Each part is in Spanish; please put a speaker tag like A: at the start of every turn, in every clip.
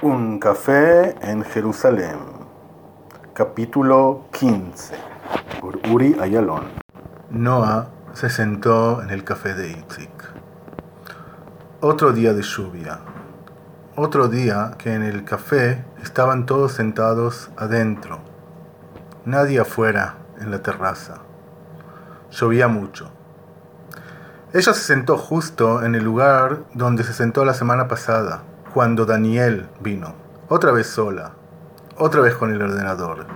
A: Un café en Jerusalén. Capítulo 15. Por Uri Ayalon. Noah se sentó en el café de Itzik. Otro día de lluvia. Otro día que en el café estaban todos sentados adentro. Nadie afuera en la terraza. Llovía mucho. Ella se sentó justo en el lugar donde se sentó la semana pasada cuando Daniel vino, otra vez sola, otra vez con el ordenador.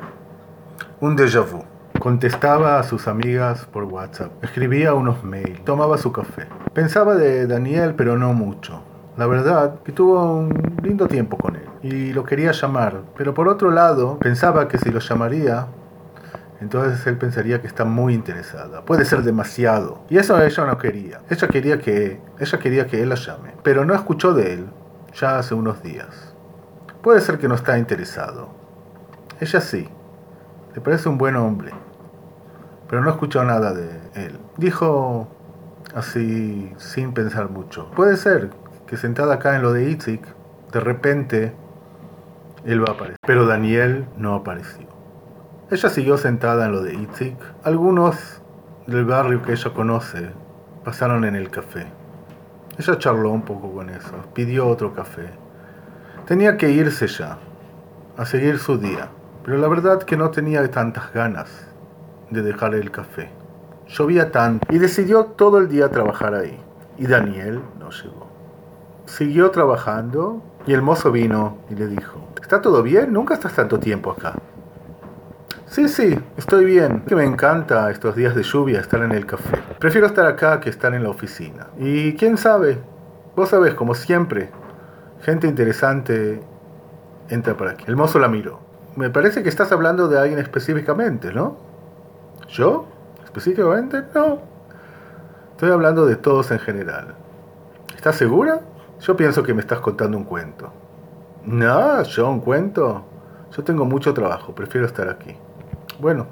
A: Un déjà vu. Contestaba a sus amigas por WhatsApp, escribía unos mails, tomaba su café. Pensaba de Daniel, pero no mucho. La verdad que tuvo un lindo tiempo con él y lo quería llamar, pero por otro lado pensaba que si lo llamaría, entonces él pensaría que está muy interesada. Puede ser demasiado. Y eso ella no quería. Ella quería que ella quería que él la llame, pero no escuchó de él ya hace unos días. Puede ser que no está interesado. Ella sí. Le parece un buen hombre. Pero no escuchó nada de él. Dijo así sin pensar mucho. Puede ser que sentada acá en lo de Itzik, de repente él va a aparecer. Pero Daniel no apareció. Ella siguió sentada en lo de Itzik. Algunos del barrio que ella conoce pasaron en el café. Ella charló un poco con eso, pidió otro café. Tenía que irse ya, a seguir su día, pero la verdad que no tenía tantas ganas de dejar el café. Llovía tanto y decidió todo el día trabajar ahí. Y Daniel no llegó. Siguió trabajando y el mozo vino y le dijo, ¿está todo bien? Nunca estás tanto tiempo acá. Sí, sí, estoy bien. Que me encanta estos días de lluvia estar en el café. Prefiero estar acá que estar en la oficina. Y quién sabe, vos sabés, como siempre, gente interesante entra por aquí. El mozo la miró. Me parece que estás hablando de alguien específicamente, ¿no? ¿Yo? ¿Específicamente? No. Estoy hablando de todos en general. ¿Estás segura? Yo pienso que me estás contando un cuento. No, yo un cuento. Yo tengo mucho trabajo, prefiero estar aquí. Bueno,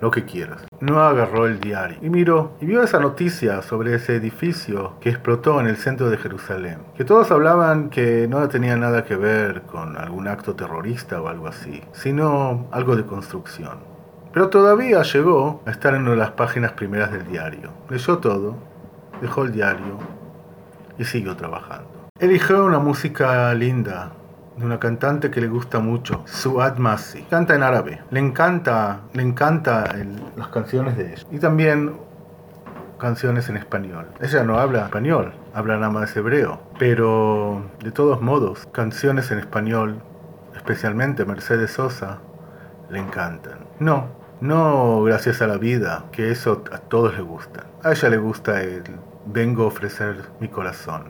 A: lo que quieras. No agarró el diario y miró y vio esa noticia sobre ese edificio que explotó en el centro de Jerusalén. Que todos hablaban que no tenía nada que ver con algún acto terrorista o algo así, sino algo de construcción. Pero todavía llegó a estar en una de las páginas primeras del diario. Leyó todo, dejó el diario y siguió trabajando. Eligió una música linda, de una cantante que le gusta mucho, Suad Masi. Canta en árabe. Le encanta, le encanta las canciones de ella. Y también canciones en español. Ella no habla español, habla nada más hebreo. Pero de todos modos, canciones en español, especialmente Mercedes Sosa, le encantan. No, no gracias a la vida, que eso a todos le gusta. A ella le gusta el vengo a ofrecer mi corazón.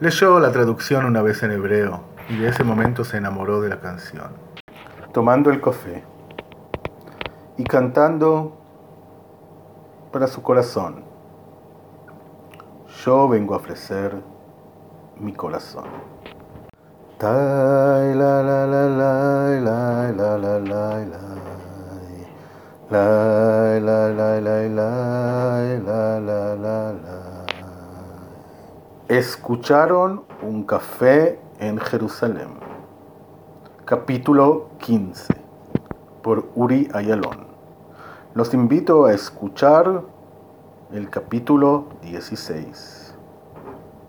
A: Leyó la traducción una vez en hebreo y de ese momento se enamoró de la canción. Tomando el café y cantando para su corazón. Yo vengo a ofrecer mi corazón. Escucharon un café en Jerusalén. Capítulo 15 por Uri Ayalon. Los invito a escuchar el capítulo 16.